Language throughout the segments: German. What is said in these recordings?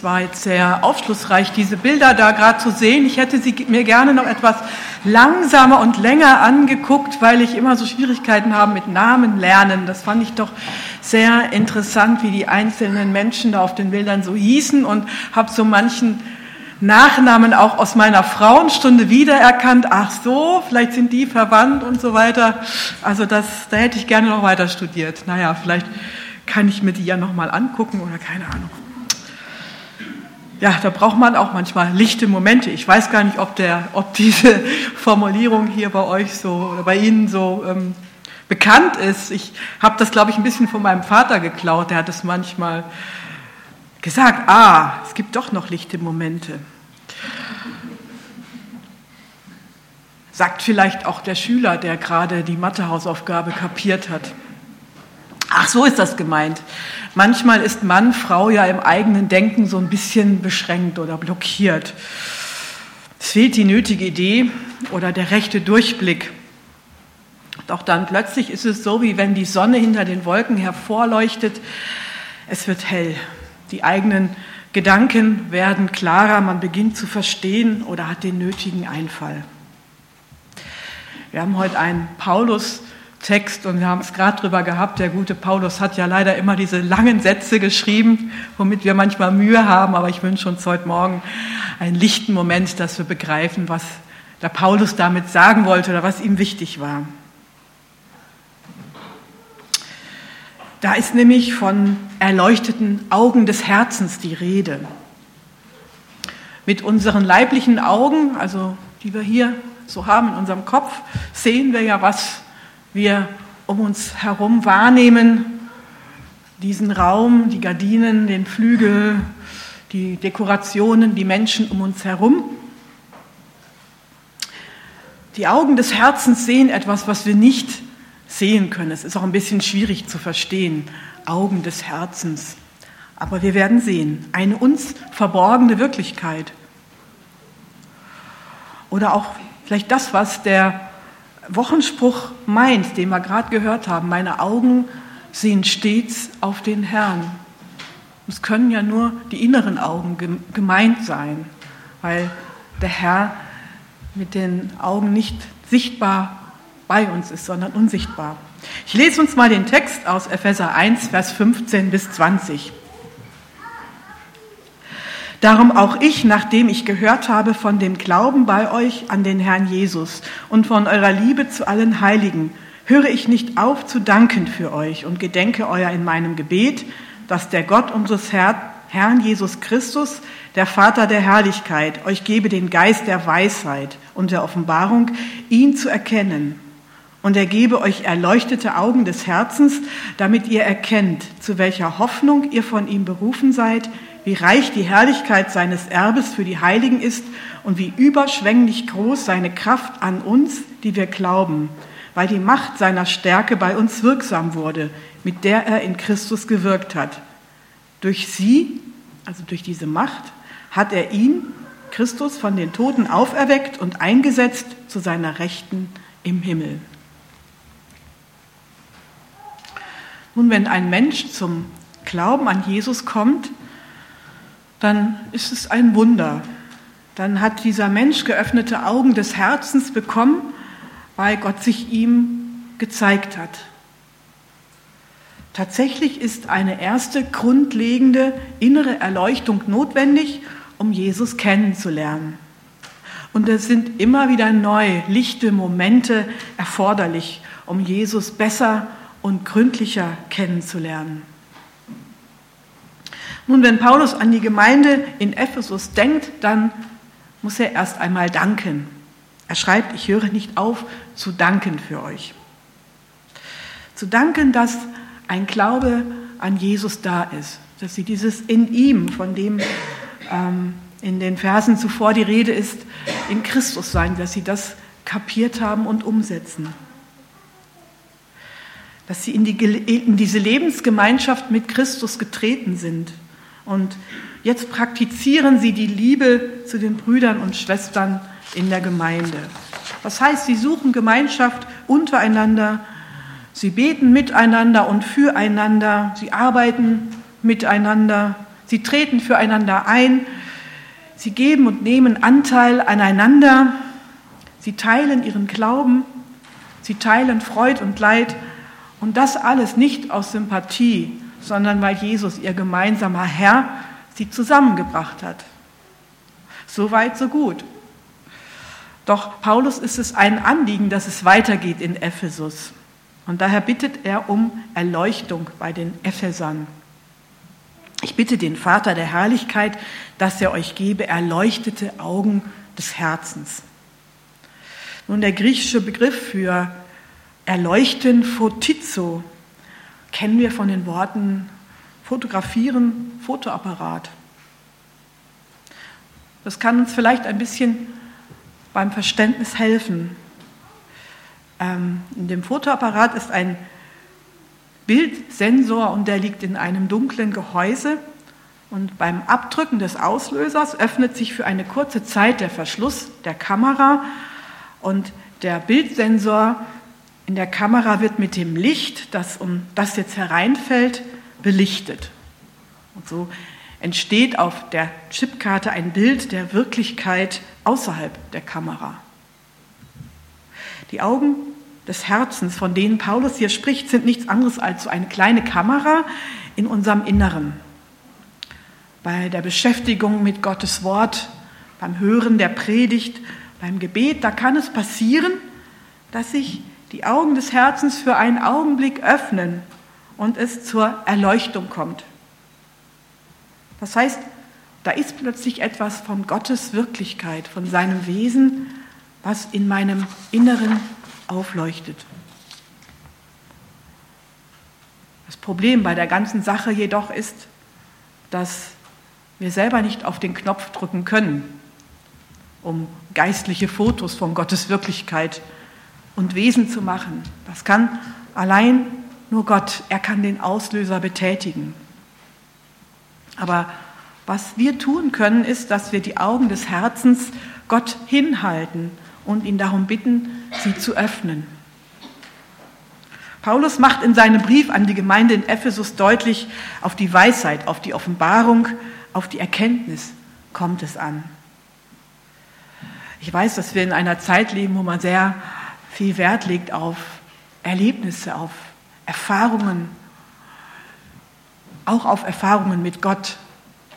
Das war jetzt sehr aufschlussreich, diese Bilder da gerade zu sehen. Ich hätte sie mir gerne noch etwas langsamer und länger angeguckt, weil ich immer so Schwierigkeiten habe mit Namen lernen. Das fand ich doch sehr interessant, wie die einzelnen Menschen da auf den Bildern so hießen und habe so manchen Nachnamen auch aus meiner Frauenstunde wiedererkannt. Ach so, vielleicht sind die verwandt und so weiter. Also das, da hätte ich gerne noch weiter studiert. Naja, vielleicht kann ich mir die ja noch mal angucken oder keine Ahnung. Ja, da braucht man auch manchmal lichte Momente. Ich weiß gar nicht, ob, der, ob diese Formulierung hier bei euch so oder bei Ihnen so ähm, bekannt ist. Ich habe das, glaube ich, ein bisschen von meinem Vater geklaut. Der hat es manchmal gesagt, ah, es gibt doch noch lichte Momente. Sagt vielleicht auch der Schüler, der gerade die Mathehausaufgabe kapiert hat. Ach, so ist das gemeint. Manchmal ist Mann, Frau ja im eigenen Denken so ein bisschen beschränkt oder blockiert. Es fehlt die nötige Idee oder der rechte Durchblick. Doch dann plötzlich ist es so, wie wenn die Sonne hinter den Wolken hervorleuchtet. Es wird hell. Die eigenen Gedanken werden klarer, man beginnt zu verstehen oder hat den nötigen Einfall. Wir haben heute einen Paulus-Text und wir haben es gerade drüber gehabt. Der gute Paulus hat ja leider immer diese langen Sätze geschrieben, womit wir manchmal Mühe haben, aber ich wünsche uns heute Morgen einen lichten Moment, dass wir begreifen, was der Paulus damit sagen wollte oder was ihm wichtig war. Da ist nämlich von erleuchteten Augen des Herzens die Rede. Mit unseren leiblichen Augen, also die wir hier so haben in unserem Kopf, sehen wir ja, was wir um uns herum wahrnehmen. Diesen Raum, die Gardinen, den Flügel, die Dekorationen, die Menschen um uns herum. Die Augen des Herzens sehen etwas, was wir nicht sehen können. Es ist auch ein bisschen schwierig zu verstehen. Augen des Herzens. Aber wir werden sehen. Eine uns verborgene Wirklichkeit. Oder auch vielleicht das, was der Wochenspruch meint, den wir gerade gehört haben. Meine Augen sehen stets auf den Herrn. Es können ja nur die inneren Augen gemeint sein, weil der Herr mit den Augen nicht sichtbar bei uns ist, sondern unsichtbar. Ich lese uns mal den Text aus Epheser 1, Vers 15 bis 20. Darum auch ich, nachdem ich gehört habe von dem Glauben bei euch an den Herrn Jesus und von eurer Liebe zu allen Heiligen, höre ich nicht auf zu danken für euch und gedenke euer in meinem Gebet, dass der Gott unseres Herrn Jesus Christus, der Vater der Herrlichkeit, euch gebe den Geist der Weisheit und der Offenbarung, ihn zu erkennen. Und er gebe euch erleuchtete Augen des Herzens, damit ihr erkennt, zu welcher Hoffnung ihr von ihm berufen seid, wie reich die Herrlichkeit seines Erbes für die Heiligen ist und wie überschwänglich groß seine Kraft an uns, die wir glauben, weil die Macht seiner Stärke bei uns wirksam wurde, mit der er in Christus gewirkt hat. Durch sie, also durch diese Macht, hat er ihn, Christus, von den Toten auferweckt und eingesetzt zu seiner Rechten im Himmel. Nun, wenn ein Mensch zum Glauben an Jesus kommt, dann ist es ein Wunder. Dann hat dieser Mensch geöffnete Augen des Herzens bekommen, weil Gott sich ihm gezeigt hat. Tatsächlich ist eine erste grundlegende innere Erleuchtung notwendig, um Jesus kennenzulernen. Und es sind immer wieder neu lichte Momente erforderlich, um Jesus besser und gründlicher kennenzulernen. Nun, wenn Paulus an die Gemeinde in Ephesus denkt, dann muss er erst einmal danken. Er schreibt, ich höre nicht auf zu danken für euch. Zu danken, dass ein Glaube an Jesus da ist, dass sie dieses in ihm, von dem ähm, in den Versen zuvor die Rede ist, in Christus sein, dass sie das kapiert haben und umsetzen dass sie in, die, in diese Lebensgemeinschaft mit Christus getreten sind. Und jetzt praktizieren sie die Liebe zu den Brüdern und Schwestern in der Gemeinde. Das heißt, sie suchen Gemeinschaft untereinander, sie beten miteinander und füreinander, sie arbeiten miteinander, Sie treten füreinander ein. Sie geben und nehmen Anteil aneinander. Sie teilen ihren Glauben. Sie teilen Freud und Leid. Und das alles nicht aus Sympathie, sondern weil Jesus, ihr gemeinsamer Herr, sie zusammengebracht hat. So weit, so gut. Doch Paulus ist es ein Anliegen, dass es weitergeht in Ephesus. Und daher bittet er um Erleuchtung bei den Ephesern. Ich bitte den Vater der Herrlichkeit, dass er euch gebe erleuchtete Augen des Herzens. Nun, der griechische Begriff für erleuchten, Fotizo, kennen wir von den Worten fotografieren, Fotoapparat. Das kann uns vielleicht ein bisschen beim Verständnis helfen. Ähm, in dem Fotoapparat ist ein Bildsensor und der liegt in einem dunklen Gehäuse. Und beim Abdrücken des Auslösers öffnet sich für eine kurze Zeit der Verschluss der Kamera und der Bildsensor in der Kamera wird mit dem Licht, das um das jetzt hereinfällt, belichtet. Und so entsteht auf der Chipkarte ein Bild der Wirklichkeit außerhalb der Kamera. Die Augen des Herzens, von denen Paulus hier spricht, sind nichts anderes als so eine kleine Kamera in unserem Inneren. Bei der Beschäftigung mit Gottes Wort, beim Hören der Predigt, beim Gebet, da kann es passieren, dass sich die Augen des Herzens für einen Augenblick öffnen und es zur Erleuchtung kommt. Das heißt, da ist plötzlich etwas von Gottes Wirklichkeit, von seinem Wesen, was in meinem Inneren aufleuchtet. Das Problem bei der ganzen Sache jedoch ist, dass wir selber nicht auf den Knopf drücken können, um geistliche Fotos von Gottes Wirklichkeit zu und Wesen zu machen. Das kann allein nur Gott. Er kann den Auslöser betätigen. Aber was wir tun können, ist, dass wir die Augen des Herzens Gott hinhalten und ihn darum bitten, sie zu öffnen. Paulus macht in seinem Brief an die Gemeinde in Ephesus deutlich, auf die Weisheit, auf die Offenbarung, auf die Erkenntnis kommt es an. Ich weiß, dass wir in einer Zeit leben, wo man sehr viel Wert legt auf Erlebnisse, auf Erfahrungen, auch auf Erfahrungen mit Gott.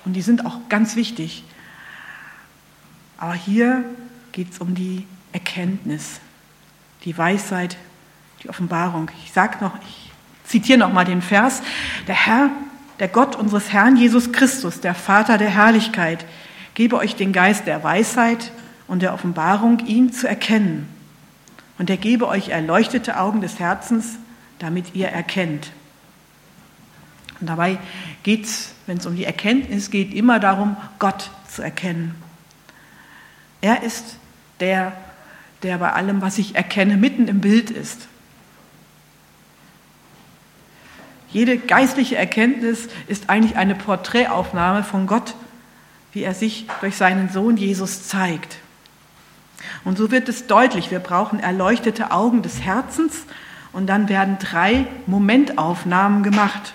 Und die sind auch ganz wichtig. Aber hier geht es um die Erkenntnis, die Weisheit, die Offenbarung. Ich sage noch, ich zitiere noch mal den Vers: Der Herr, der Gott unseres Herrn Jesus Christus, der Vater der Herrlichkeit, gebe euch den Geist der Weisheit und der Offenbarung, ihn zu erkennen und er gebe euch erleuchtete Augen des Herzens, damit ihr erkennt. Und dabei geht es, wenn es um die Erkenntnis geht, immer darum, Gott zu erkennen. Er ist der, der bei allem, was ich erkenne, mitten im Bild ist. Jede geistliche Erkenntnis ist eigentlich eine Porträtaufnahme von Gott, wie er sich durch seinen Sohn Jesus zeigt. Und so wird es deutlich, wir brauchen erleuchtete Augen des Herzens und dann werden drei Momentaufnahmen gemacht.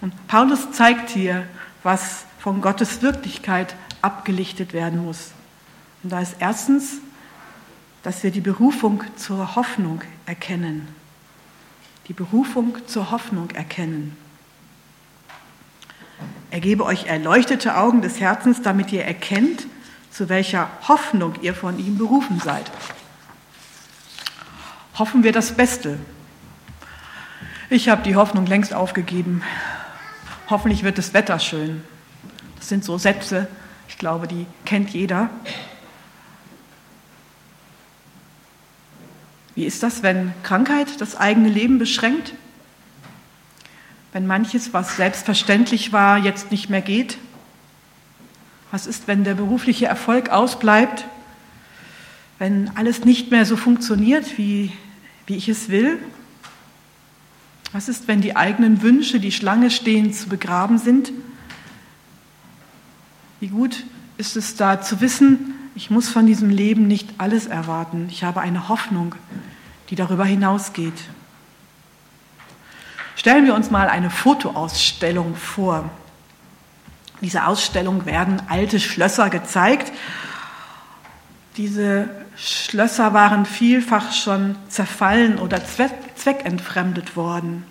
Und Paulus zeigt hier, was von Gottes Wirklichkeit abgelichtet werden muss. Und da ist erstens, dass wir die Berufung zur Hoffnung erkennen. Die Berufung zur Hoffnung erkennen. Er gebe euch erleuchtete Augen des Herzens, damit ihr erkennt, zu welcher Hoffnung ihr von ihm berufen seid. Hoffen wir das Beste. Ich habe die Hoffnung längst aufgegeben. Hoffentlich wird das Wetter schön. Das sind so Sätze, ich glaube, die kennt jeder. Wie ist das, wenn Krankheit das eigene Leben beschränkt? Wenn manches, was selbstverständlich war, jetzt nicht mehr geht? Was ist, wenn der berufliche Erfolg ausbleibt? Wenn alles nicht mehr so funktioniert, wie, wie ich es will? Was ist, wenn die eigenen Wünsche, die Schlange stehen, zu begraben sind? Wie gut ist es da zu wissen, ich muss von diesem Leben nicht alles erwarten. Ich habe eine Hoffnung, die darüber hinausgeht. Stellen wir uns mal eine Fotoausstellung vor. Dieser Ausstellung werden alte Schlösser gezeigt. Diese Schlösser waren vielfach schon zerfallen oder zweckentfremdet worden.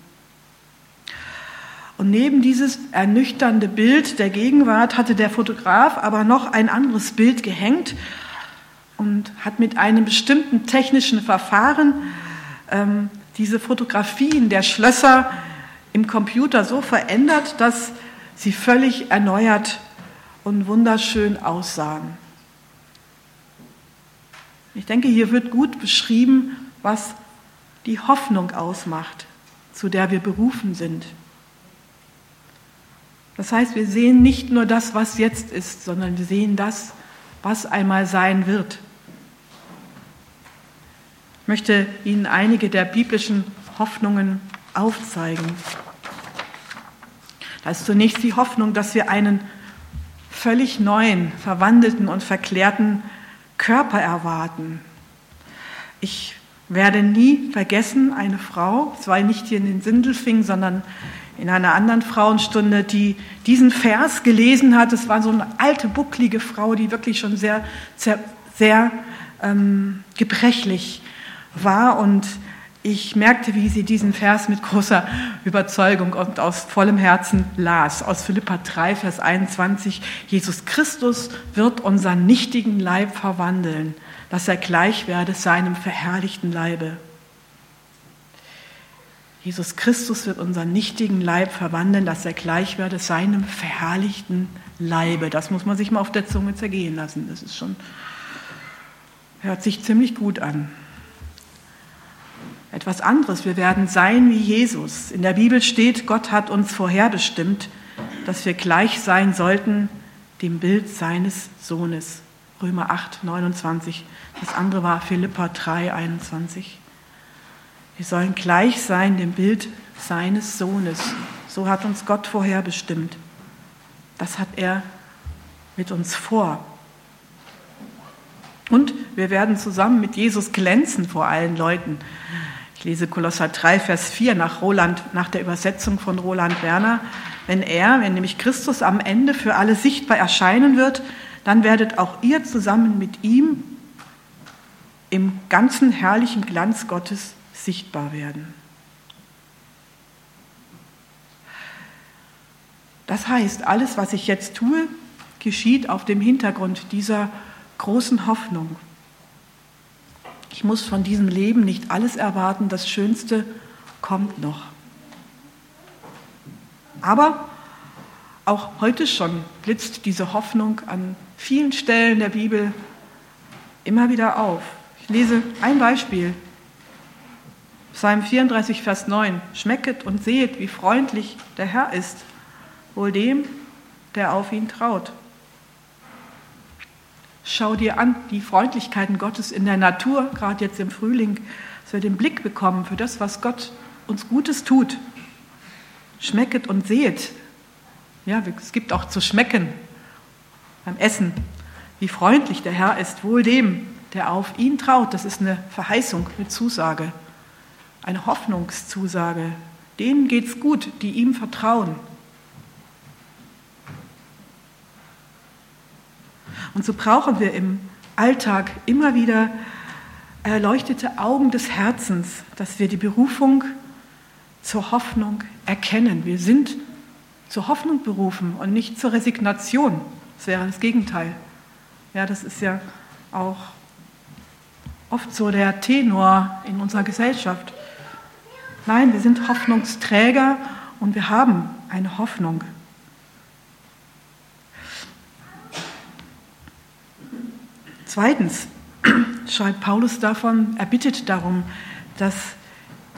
Und neben dieses ernüchternde Bild der Gegenwart hatte der Fotograf aber noch ein anderes Bild gehängt und hat mit einem bestimmten technischen Verfahren ähm, diese Fotografien der Schlösser im Computer so verändert, dass sie völlig erneuert und wunderschön aussahen. Ich denke, hier wird gut beschrieben, was die Hoffnung ausmacht, zu der wir berufen sind. Das heißt, wir sehen nicht nur das, was jetzt ist, sondern wir sehen das, was einmal sein wird. Ich möchte Ihnen einige der biblischen Hoffnungen aufzeigen. Da ist zunächst die Hoffnung, dass wir einen völlig neuen, verwandelten und verklärten Körper erwarten. Ich werde nie vergessen, eine Frau, zwar nicht hier in den Sindelfingen, sondern in einer anderen Frauenstunde, die diesen Vers gelesen hat. Es war so eine alte, bucklige Frau, die wirklich schon sehr, sehr, sehr ähm, gebrechlich war. Und ich merkte, wie sie diesen Vers mit großer Überzeugung und aus vollem Herzen las. Aus Philippa 3, Vers 21. Jesus Christus wird unseren nichtigen Leib verwandeln, dass er gleich werde seinem verherrlichten Leibe. Jesus Christus wird unseren nichtigen Leib verwandeln, dass er gleich werde seinem verherrlichten Leibe. Das muss man sich mal auf der Zunge zergehen lassen. Das ist schon, hört sich ziemlich gut an. Etwas anderes, wir werden sein wie Jesus. In der Bibel steht, Gott hat uns vorherbestimmt, dass wir gleich sein sollten dem Bild seines Sohnes. Römer 8, 29. Das andere war Philippa 3, 21. Wir sollen gleich sein dem Bild seines Sohnes. So hat uns Gott vorherbestimmt. Das hat er mit uns vor. Und wir werden zusammen mit Jesus glänzen vor allen Leuten. Lese Kolosser 3, Vers 4 nach, Roland, nach der Übersetzung von Roland Werner. Wenn er, wenn nämlich Christus am Ende für alle sichtbar erscheinen wird, dann werdet auch ihr zusammen mit ihm im ganzen herrlichen Glanz Gottes sichtbar werden. Das heißt, alles, was ich jetzt tue, geschieht auf dem Hintergrund dieser großen Hoffnung. Ich muss von diesem Leben nicht alles erwarten, das Schönste kommt noch. Aber auch heute schon blitzt diese Hoffnung an vielen Stellen der Bibel immer wieder auf. Ich lese ein Beispiel Psalm 34, Vers 9. Schmecket und sehet, wie freundlich der Herr ist, wohl dem, der auf ihn traut. Schau dir an die Freundlichkeiten Gottes in der Natur, gerade jetzt im Frühling, dass wir den Blick bekommen für das, was Gott uns Gutes tut. Schmecket und sehet. Ja, es gibt auch zu schmecken beim Essen, wie freundlich der Herr ist, wohl dem, der auf ihn traut. Das ist eine Verheißung, eine Zusage eine Hoffnungszusage. Denen geht's gut, die ihm vertrauen. Und so brauchen wir im Alltag immer wieder erleuchtete Augen des Herzens, dass wir die Berufung zur Hoffnung erkennen. Wir sind zur Hoffnung berufen und nicht zur Resignation. Das wäre das Gegenteil. Ja, das ist ja auch oft so der Tenor in unserer Gesellschaft. Nein, wir sind Hoffnungsträger und wir haben eine Hoffnung. Zweitens schreibt Paulus davon, er bittet darum, dass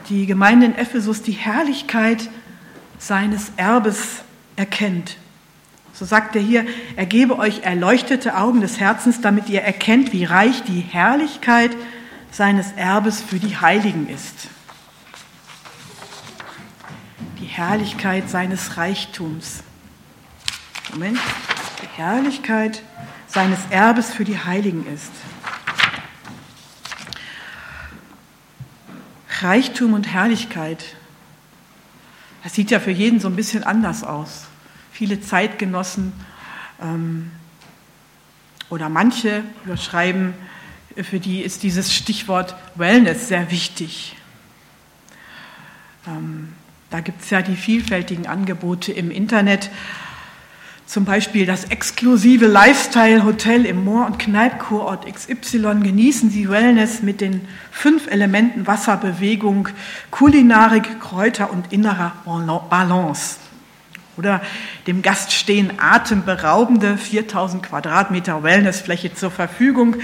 die Gemeinde in Ephesus die Herrlichkeit seines Erbes erkennt. So sagt er hier, er gebe euch erleuchtete Augen des Herzens, damit ihr erkennt, wie reich die Herrlichkeit seines Erbes für die Heiligen ist. Herrlichkeit seines Reichtums. Moment, die Herrlichkeit seines Erbes für die Heiligen ist. Reichtum und Herrlichkeit, das sieht ja für jeden so ein bisschen anders aus. viele Zeitgenossen ähm, oder manche überschreiben, für die ist dieses Stichwort Wellness sehr wichtig. Ähm, da gibt es ja die vielfältigen Angebote im Internet. Zum Beispiel das exklusive Lifestyle-Hotel im Moor- und Kneipkurort XY genießen Sie Wellness mit den fünf Elementen Wasser, Bewegung, Kulinarik, Kräuter und innerer Balance. Oder dem Gast stehen atemberaubende 4000 Quadratmeter Wellnessfläche zur Verfügung.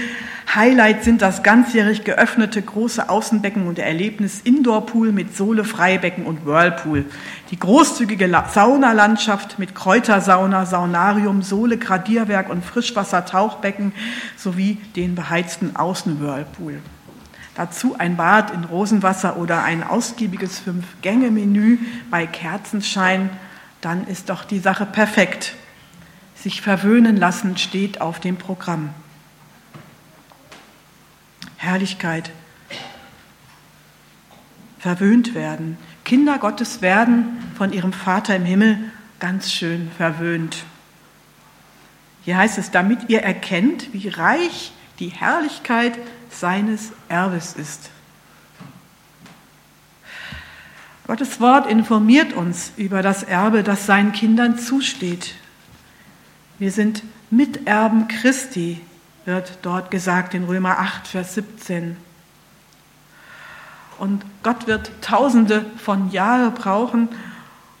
Highlight sind das ganzjährig geöffnete große Außenbecken und der Erlebnis Indoor-Pool mit Sohle, Freibecken und Whirlpool. Die großzügige Saunalandschaft mit Kräutersauna, Saunarium, Sohle, Gradierwerk und Frischwasser-Tauchbecken sowie den beheizten Außenwhirlpool. Dazu ein Bad in Rosenwasser oder ein ausgiebiges Fünf-Gänge-Menü bei Kerzenschein dann ist doch die Sache perfekt. Sich verwöhnen lassen steht auf dem Programm. Herrlichkeit. Verwöhnt werden. Kinder Gottes werden von ihrem Vater im Himmel ganz schön verwöhnt. Hier heißt es, damit ihr erkennt, wie reich die Herrlichkeit seines Erbes ist. Gottes Wort informiert uns über das Erbe, das seinen Kindern zusteht. Wir sind Miterben Christi, wird dort gesagt in Römer 8, Vers 17. Und Gott wird tausende von Jahren brauchen,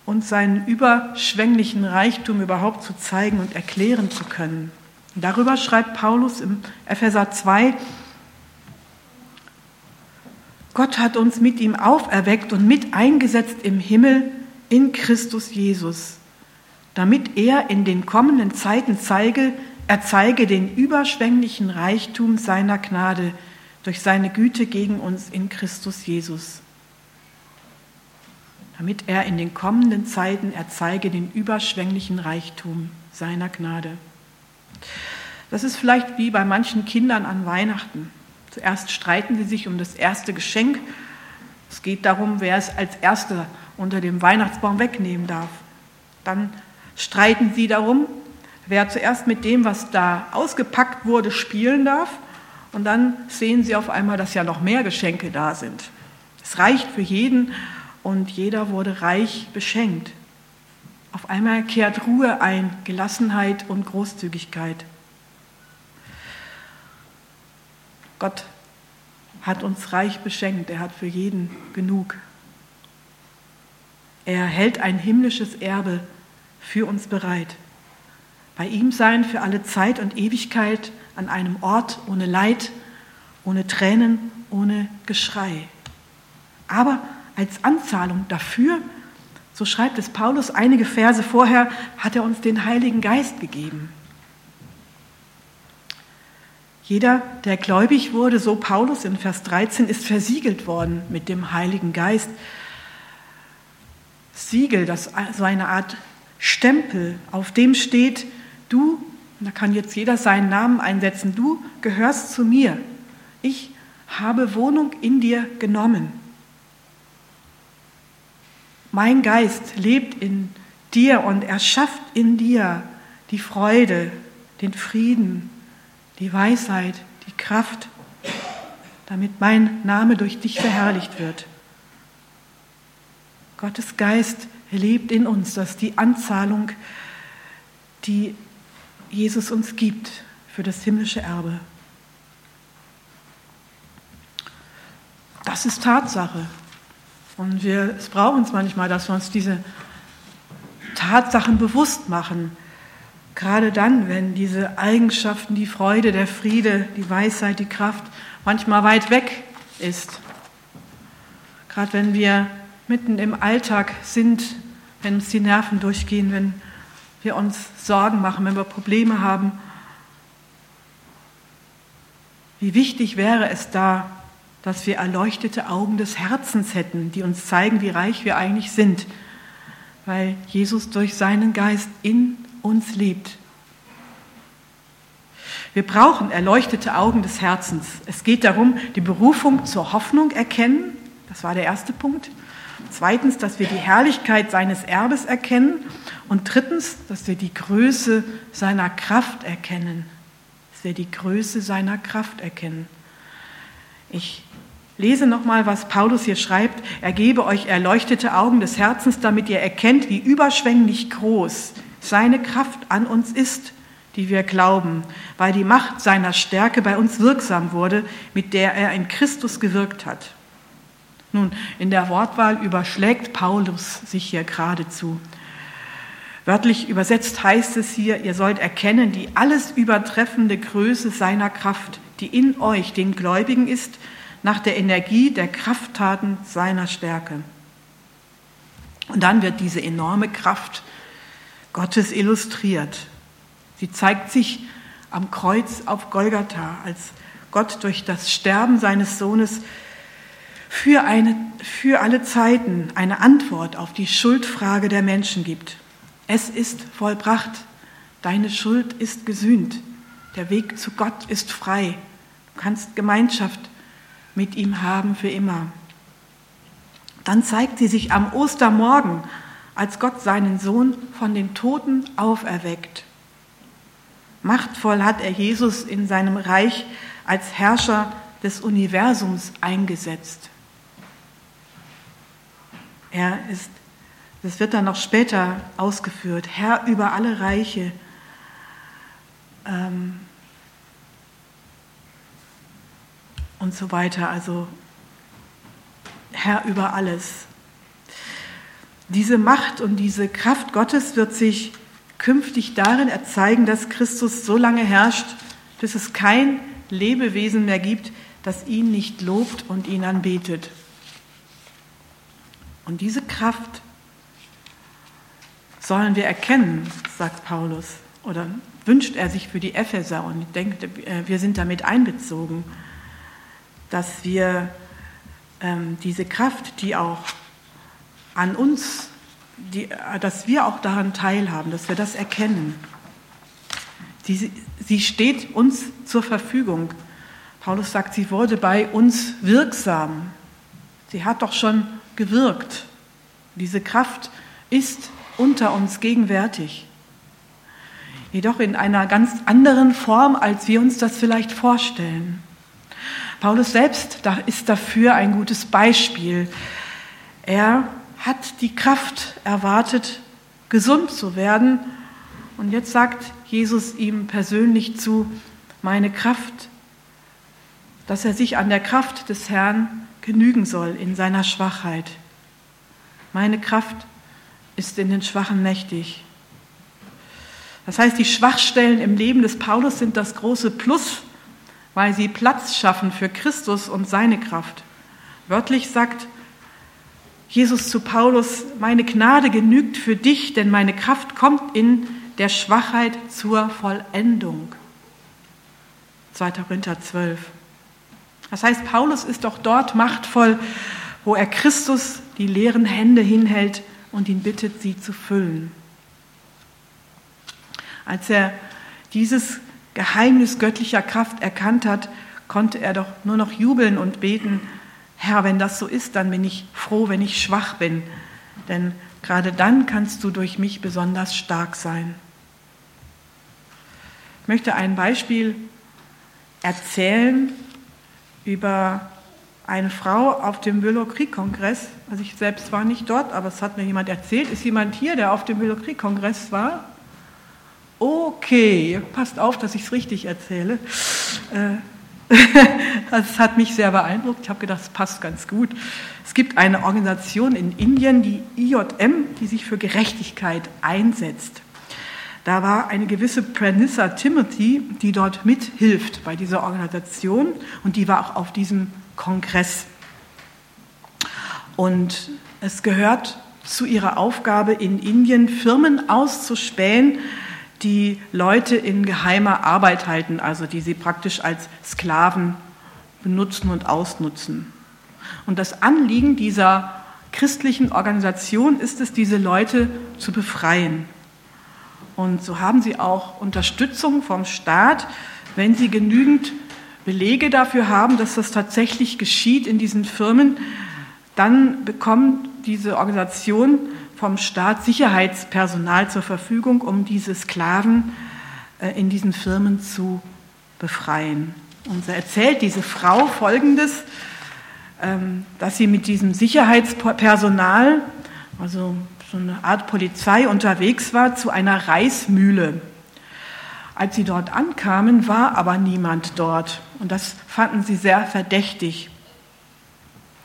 uns seinen überschwänglichen Reichtum überhaupt zu zeigen und erklären zu können. Darüber schreibt Paulus im Epheser 2, Gott hat uns mit ihm auferweckt und mit eingesetzt im Himmel in Christus Jesus, damit er in den kommenden Zeiten zeige, er zeige den überschwänglichen Reichtum seiner Gnade durch seine Güte gegen uns in Christus Jesus. Damit er in den kommenden Zeiten erzeige den überschwänglichen Reichtum seiner Gnade. Das ist vielleicht wie bei manchen Kindern an Weihnachten. Zuerst streiten sie sich um das erste Geschenk. Es geht darum, wer es als Erster unter dem Weihnachtsbaum wegnehmen darf. Dann streiten sie darum, wer zuerst mit dem, was da ausgepackt wurde, spielen darf. Und dann sehen sie auf einmal, dass ja noch mehr Geschenke da sind. Es reicht für jeden und jeder wurde reich beschenkt. Auf einmal kehrt Ruhe ein, Gelassenheit und Großzügigkeit. Gott hat uns reich beschenkt, er hat für jeden genug. Er hält ein himmlisches Erbe für uns bereit. Bei ihm sein für alle Zeit und Ewigkeit an einem Ort ohne Leid, ohne Tränen, ohne Geschrei. Aber als Anzahlung dafür, so schreibt es Paulus einige Verse vorher, hat er uns den Heiligen Geist gegeben. Jeder, der gläubig wurde, so Paulus in Vers 13, ist versiegelt worden mit dem Heiligen Geist. Siegel, das so eine Art Stempel, auf dem steht, du, da kann jetzt jeder seinen Namen einsetzen, du gehörst zu mir. Ich habe Wohnung in dir genommen. Mein Geist lebt in dir und erschafft in dir die Freude, den Frieden, die Weisheit, die Kraft, damit mein Name durch dich verherrlicht wird. Gottes Geist lebt in uns, das ist die Anzahlung, die Jesus uns gibt für das himmlische Erbe. Das ist Tatsache. Und wir es brauchen es manchmal, dass wir uns diese Tatsachen bewusst machen. Gerade dann, wenn diese Eigenschaften, die Freude, der Friede, die Weisheit, die Kraft manchmal weit weg ist. Gerade wenn wir mitten im Alltag sind, wenn uns die Nerven durchgehen, wenn wir uns Sorgen machen, wenn wir Probleme haben. Wie wichtig wäre es da, dass wir erleuchtete Augen des Herzens hätten, die uns zeigen, wie reich wir eigentlich sind, weil Jesus durch seinen Geist in uns lebt. Wir brauchen erleuchtete Augen des Herzens. Es geht darum, die Berufung zur Hoffnung erkennen. Das war der erste Punkt. Zweitens, dass wir die Herrlichkeit seines Erbes erkennen Und drittens, dass wir die Größe seiner Kraft erkennen. Dass wir die Größe seiner Kraft erkennen. Ich lese nochmal, was Paulus hier schreibt. Er gebe euch erleuchtete Augen des Herzens, damit ihr erkennt, wie überschwänglich groß seine Kraft an uns ist, die wir glauben, weil die Macht seiner Stärke bei uns wirksam wurde, mit der er in Christus gewirkt hat. Nun, in der Wortwahl überschlägt Paulus sich hier geradezu. Wörtlich übersetzt heißt es hier, ihr sollt erkennen die alles übertreffende Größe seiner Kraft, die in euch, den Gläubigen ist, nach der Energie der Krafttaten seiner Stärke. Und dann wird diese enorme Kraft Gottes illustriert. Sie zeigt sich am Kreuz auf Golgatha, als Gott durch das Sterben seines Sohnes für, eine, für alle Zeiten eine Antwort auf die Schuldfrage der Menschen gibt. Es ist vollbracht, deine Schuld ist gesühnt, der Weg zu Gott ist frei, du kannst Gemeinschaft mit ihm haben für immer. Dann zeigt sie sich am Ostermorgen, als Gott seinen Sohn von den Toten auferweckt. Machtvoll hat er Jesus in seinem Reich als Herrscher des Universums eingesetzt. Er ist, das wird dann noch später ausgeführt, Herr über alle Reiche. Ähm, und so weiter, also Herr über alles. Diese Macht und diese Kraft Gottes wird sich künftig darin erzeigen, dass Christus so lange herrscht, bis es kein Lebewesen mehr gibt, das ihn nicht lobt und ihn anbetet. Und diese Kraft sollen wir erkennen, sagt Paulus, oder wünscht er sich für die Epheser und ich denke, wir sind damit einbezogen, dass wir ähm, diese Kraft, die auch an uns, die, dass wir auch daran teilhaben, dass wir das erkennen. Die, sie steht uns zur Verfügung. Paulus sagt, sie wurde bei uns wirksam. Sie hat doch schon gewirkt. Diese Kraft ist unter uns gegenwärtig. Jedoch in einer ganz anderen Form, als wir uns das vielleicht vorstellen. Paulus selbst ist dafür ein gutes Beispiel. Er hat die Kraft erwartet, gesund zu werden. Und jetzt sagt Jesus ihm persönlich zu, meine Kraft, dass er sich an der Kraft des Herrn genügen soll in seiner Schwachheit. Meine Kraft ist in den Schwachen mächtig. Das heißt, die Schwachstellen im Leben des Paulus sind das große Plus, weil sie Platz schaffen für Christus und seine Kraft. Wörtlich sagt Jesus zu Paulus, meine Gnade genügt für dich, denn meine Kraft kommt in der Schwachheit zur Vollendung. 2. Korinther 12. Das heißt, Paulus ist doch dort machtvoll, wo er Christus die leeren Hände hinhält und ihn bittet, sie zu füllen. Als er dieses Geheimnis göttlicher Kraft erkannt hat, konnte er doch nur noch jubeln und beten, Herr, wenn das so ist, dann bin ich froh, wenn ich schwach bin, denn gerade dann kannst du durch mich besonders stark sein. Ich möchte ein Beispiel erzählen, über eine Frau auf dem Willow-Krieg-Kongress. Also ich selbst war nicht dort, aber es hat mir jemand erzählt. Ist jemand hier, der auf dem Willow-Krieg-Kongress war? Okay, passt auf, dass ich es richtig erzähle. Äh, das hat mich sehr beeindruckt. Ich habe gedacht, es passt ganz gut. Es gibt eine Organisation in Indien, die IJM, die sich für Gerechtigkeit einsetzt. Da war eine gewisse Pranissa Timothy, die dort mithilft bei dieser Organisation und die war auch auf diesem Kongress. Und es gehört zu ihrer Aufgabe in Indien, Firmen auszuspähen, die Leute in geheimer Arbeit halten, also die sie praktisch als Sklaven benutzen und ausnutzen. Und das Anliegen dieser christlichen Organisation ist es, diese Leute zu befreien. Und so haben sie auch Unterstützung vom Staat, wenn sie genügend Belege dafür haben, dass das tatsächlich geschieht in diesen Firmen, dann bekommt diese Organisation vom Staat Sicherheitspersonal zur Verfügung, um diese Sklaven äh, in diesen Firmen zu befreien. Und so erzählt diese Frau Folgendes, ähm, dass sie mit diesem Sicherheitspersonal, also so eine Art Polizei unterwegs war, zu einer Reismühle. Als sie dort ankamen, war aber niemand dort. Und das fanden sie sehr verdächtig.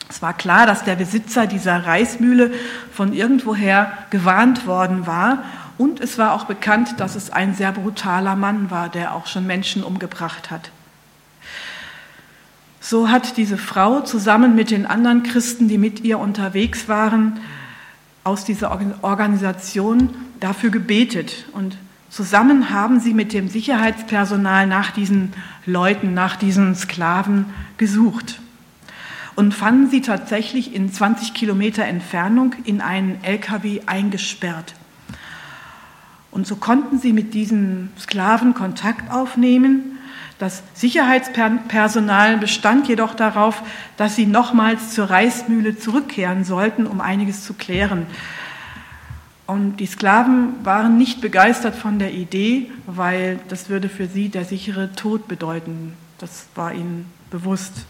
Es war klar, dass der Besitzer dieser Reismühle von irgendwoher gewarnt worden war. Und es war auch bekannt, dass es ein sehr brutaler Mann war, der auch schon Menschen umgebracht hat. So hat diese Frau zusammen mit den anderen Christen, die mit ihr unterwegs waren, aus dieser Organisation dafür gebetet. Und zusammen haben sie mit dem Sicherheitspersonal nach diesen Leuten, nach diesen Sklaven gesucht und fanden sie tatsächlich in 20 Kilometer Entfernung in einen LKW eingesperrt. Und so konnten sie mit diesen Sklaven Kontakt aufnehmen. Das Sicherheitspersonal bestand jedoch darauf, dass sie nochmals zur Reismühle zurückkehren sollten, um einiges zu klären. Und die Sklaven waren nicht begeistert von der Idee, weil das würde für sie der sichere Tod bedeuten. Das war ihnen bewusst.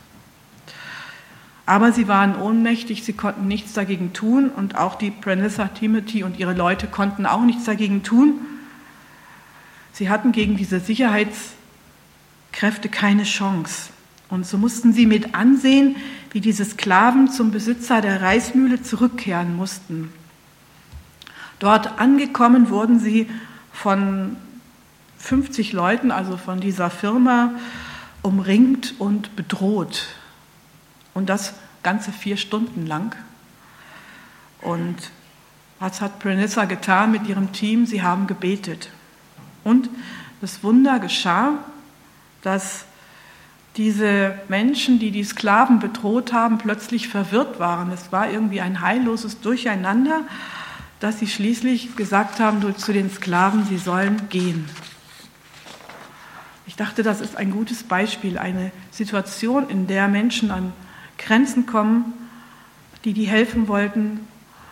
Aber sie waren ohnmächtig, sie konnten nichts dagegen tun und auch die Prenissa Timothy und ihre Leute konnten auch nichts dagegen tun. Sie hatten gegen diese Sicherheitskräfte keine Chance. Und so mussten sie mit ansehen, wie diese Sklaven zum Besitzer der Reismühle zurückkehren mussten. Dort angekommen wurden sie von 50 Leuten, also von dieser Firma, umringt und bedroht. Und das ganze vier Stunden lang. Und was hat Prenissa getan mit ihrem Team? Sie haben gebetet. Und das Wunder geschah, dass diese Menschen, die die Sklaven bedroht haben, plötzlich verwirrt waren. Es war irgendwie ein heilloses Durcheinander, dass sie schließlich gesagt haben zu den Sklaven, sie sollen gehen. Ich dachte, das ist ein gutes Beispiel, eine Situation, in der Menschen an Grenzen kommen, die, die helfen wollten,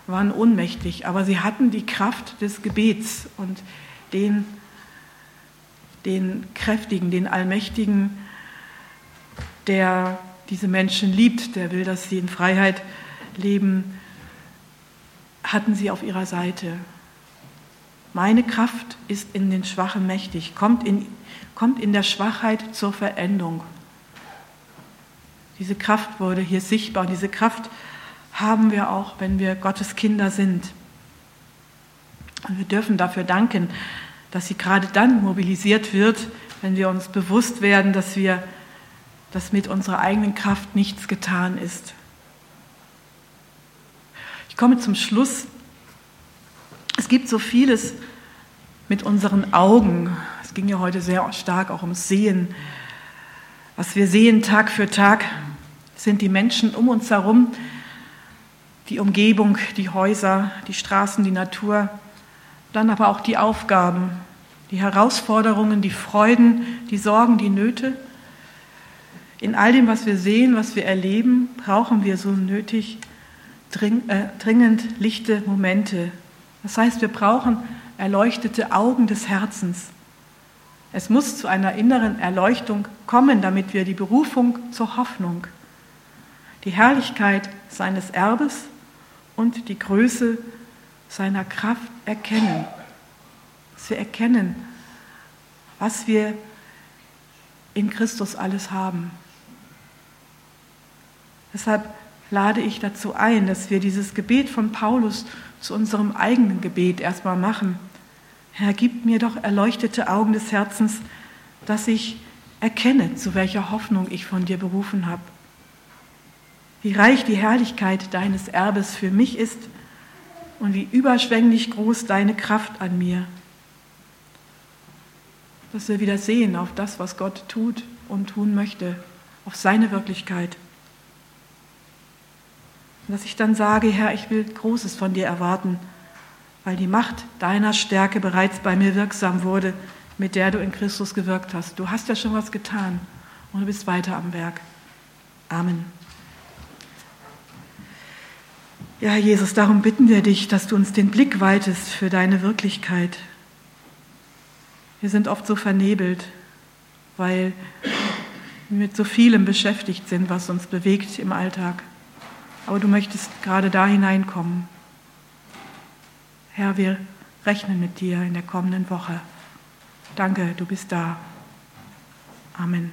waren ohnmächtig, aber sie hatten die Kraft des Gebets und den, den Kräftigen, den Allmächtigen, der diese Menschen liebt, der will, dass sie in Freiheit leben, hatten sie auf ihrer Seite. Meine Kraft ist in den Schwachen mächtig, kommt in, kommt in der Schwachheit zur Verendung. Diese Kraft wurde hier sichtbar diese Kraft haben wir auch, wenn wir Gottes Kinder sind. Und wir dürfen dafür danken, dass sie gerade dann mobilisiert wird, wenn wir uns bewusst werden, dass wir, dass mit unserer eigenen Kraft nichts getan ist. Ich komme zum Schluss. Es gibt so vieles mit unseren Augen. Es ging ja heute sehr stark auch ums Sehen. Was wir sehen Tag für Tag, sind die Menschen um uns herum, die Umgebung, die Häuser, die Straßen, die Natur, dann aber auch die Aufgaben, die Herausforderungen, die Freuden, die Sorgen, die Nöte. In all dem, was wir sehen, was wir erleben, brauchen wir so nötig äh, dringend lichte Momente. Das heißt, wir brauchen erleuchtete Augen des Herzens. Es muss zu einer inneren Erleuchtung kommen, damit wir die Berufung zur Hoffnung, die Herrlichkeit seines Erbes und die Größe seiner Kraft erkennen. Dass wir erkennen, was wir in Christus alles haben. Deshalb lade ich dazu ein, dass wir dieses Gebet von Paulus zu unserem eigenen Gebet erstmal machen. Herr, gib mir doch erleuchtete Augen des Herzens, dass ich erkenne, zu welcher Hoffnung ich von dir berufen habe. Wie reich die Herrlichkeit deines Erbes für mich ist und wie überschwänglich groß deine Kraft an mir. Dass wir wieder sehen auf das, was Gott tut und tun möchte, auf seine Wirklichkeit. Und dass ich dann sage, Herr, ich will Großes von dir erwarten weil die Macht deiner Stärke bereits bei mir wirksam wurde, mit der du in Christus gewirkt hast. Du hast ja schon was getan und du bist weiter am Werk. Amen. Ja, Jesus, darum bitten wir dich, dass du uns den Blick weitest für deine Wirklichkeit. Wir sind oft so vernebelt, weil wir mit so vielem beschäftigt sind, was uns bewegt im Alltag. Aber du möchtest gerade da hineinkommen. Herr, wir rechnen mit dir in der kommenden Woche. Danke, du bist da. Amen.